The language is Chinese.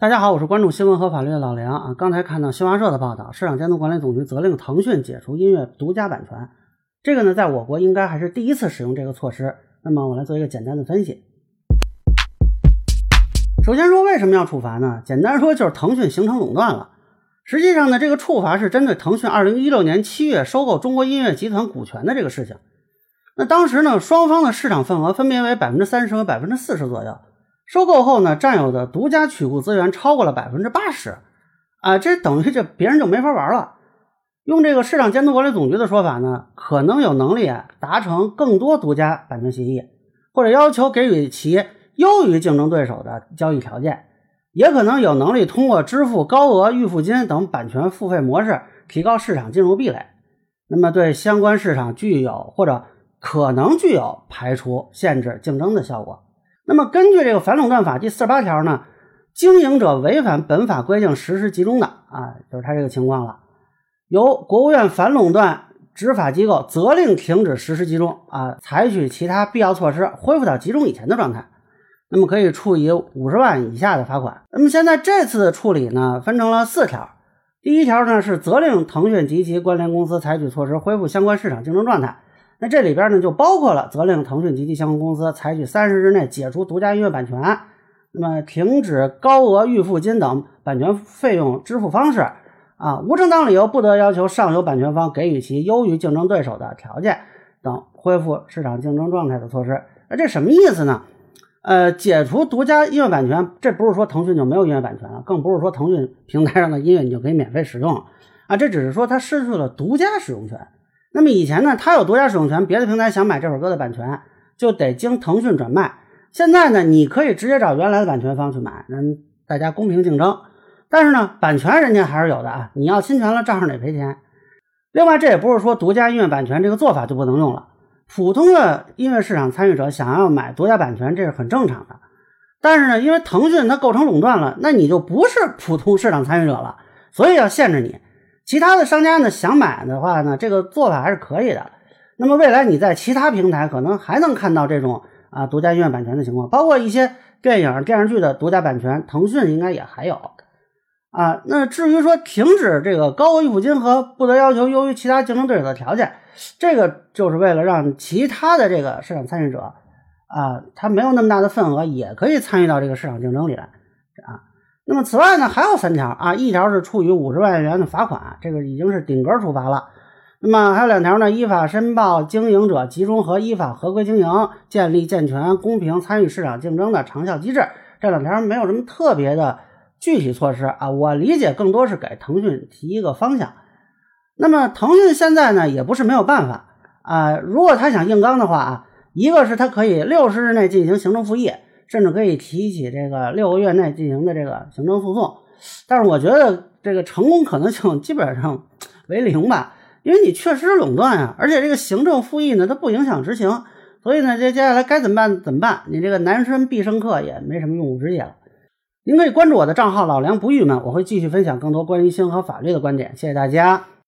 大家好，我是关注新闻和法律的老梁啊。刚才看到新华社的报道，市场监督管理总局责令腾讯解除音乐独家版权。这个呢，在我国应该还是第一次使用这个措施。那么我来做一个简单的分析。首先说为什么要处罚呢？简单说就是腾讯形成垄断了。实际上呢，这个处罚是针对腾讯2016年7月收购中国音乐集团股权的这个事情。那当时呢，双方的市场份额分别为百分之三十和百分之四十左右。收购后呢，占有的独家曲库资源超过了百分之八十，啊，这等于这别人就没法玩了。用这个市场监督管理总局的说法呢，可能有能力达成更多独家版权协议，或者要求给予其优于竞争对手的交易条件，也可能有能力通过支付高额预付金等版权付费模式，提高市场进入壁垒，那么对相关市场具有或者可能具有排除、限制竞争的效果。那么，根据这个反垄断法第四十八条呢，经营者违反本法规定实施集中的啊，就是他这个情况了，由国务院反垄断执法机构责令停止实施集中啊，采取其他必要措施恢复到集中以前的状态，那么可以处以五十万以下的罚款。那么现在这次的处理呢，分成了四条，第一条呢是责令腾讯及其关联公司采取措施恢复相关市场竞争状态。那这里边呢，就包括了责令腾讯及其相关公司采取三十日内解除独家音乐版权，那么停止高额预付金等版权费用支付方式，啊，无正当理由不得要求上游版权方给予其优于竞争对手的条件等恢复市场竞争状态的措施。那这什么意思呢？呃，解除独家音乐版权，这不是说腾讯就没有音乐版权了，更不是说腾讯平台上的音乐你就可以免费使用啊，这只是说它失去了独家使用权。那么以前呢，他有独家使用权，别的平台想买这首歌的版权，就得经腾讯转卖。现在呢，你可以直接找原来的版权方去买，那大家公平竞争。但是呢，版权人家还是有的啊，你要侵权了，照样得赔钱。另外，这也不是说独家音乐版权这个做法就不能用了。普通的音乐市场参与者想要买独家版权，这是很正常的。但是呢，因为腾讯它构成垄断了，那你就不是普通市场参与者了，所以要限制你。其他的商家呢想买的话呢，这个做法还是可以的。那么未来你在其他平台可能还能看到这种啊独家音乐版权的情况，包括一些电影、电视剧的独家版权，腾讯应该也还有啊。那至于说停止这个高额预付金和不得要求优于其他竞争对手的条件，这个就是为了让其他的这个市场参与者啊，他没有那么大的份额，也可以参与到这个市场竞争里来啊。那么此外呢，还有三条啊，一条是处以五十万元的罚款，这个已经是顶格处罚了。那么还有两条呢，依法申报经营者集中和依法合规经营，建立健全公平参与市场竞争的长效机制。这两条没有什么特别的具体措施啊，我理解更多是给腾讯提一个方向。那么腾讯现在呢，也不是没有办法啊，如果他想硬刚的话啊，一个是他可以六十日内进行行政复议。甚至可以提起这个六个月内进行的这个行政诉讼，但是我觉得这个成功可能性基本上 为零吧，因为你确实垄断啊，而且这个行政复议呢，它不影响执行，所以呢，这接下来该怎么办怎么办？你这个南山必胜客也没什么用武之地了。您可以关注我的账号老梁不郁闷，我会继续分享更多关于新闻和法律的观点。谢谢大家。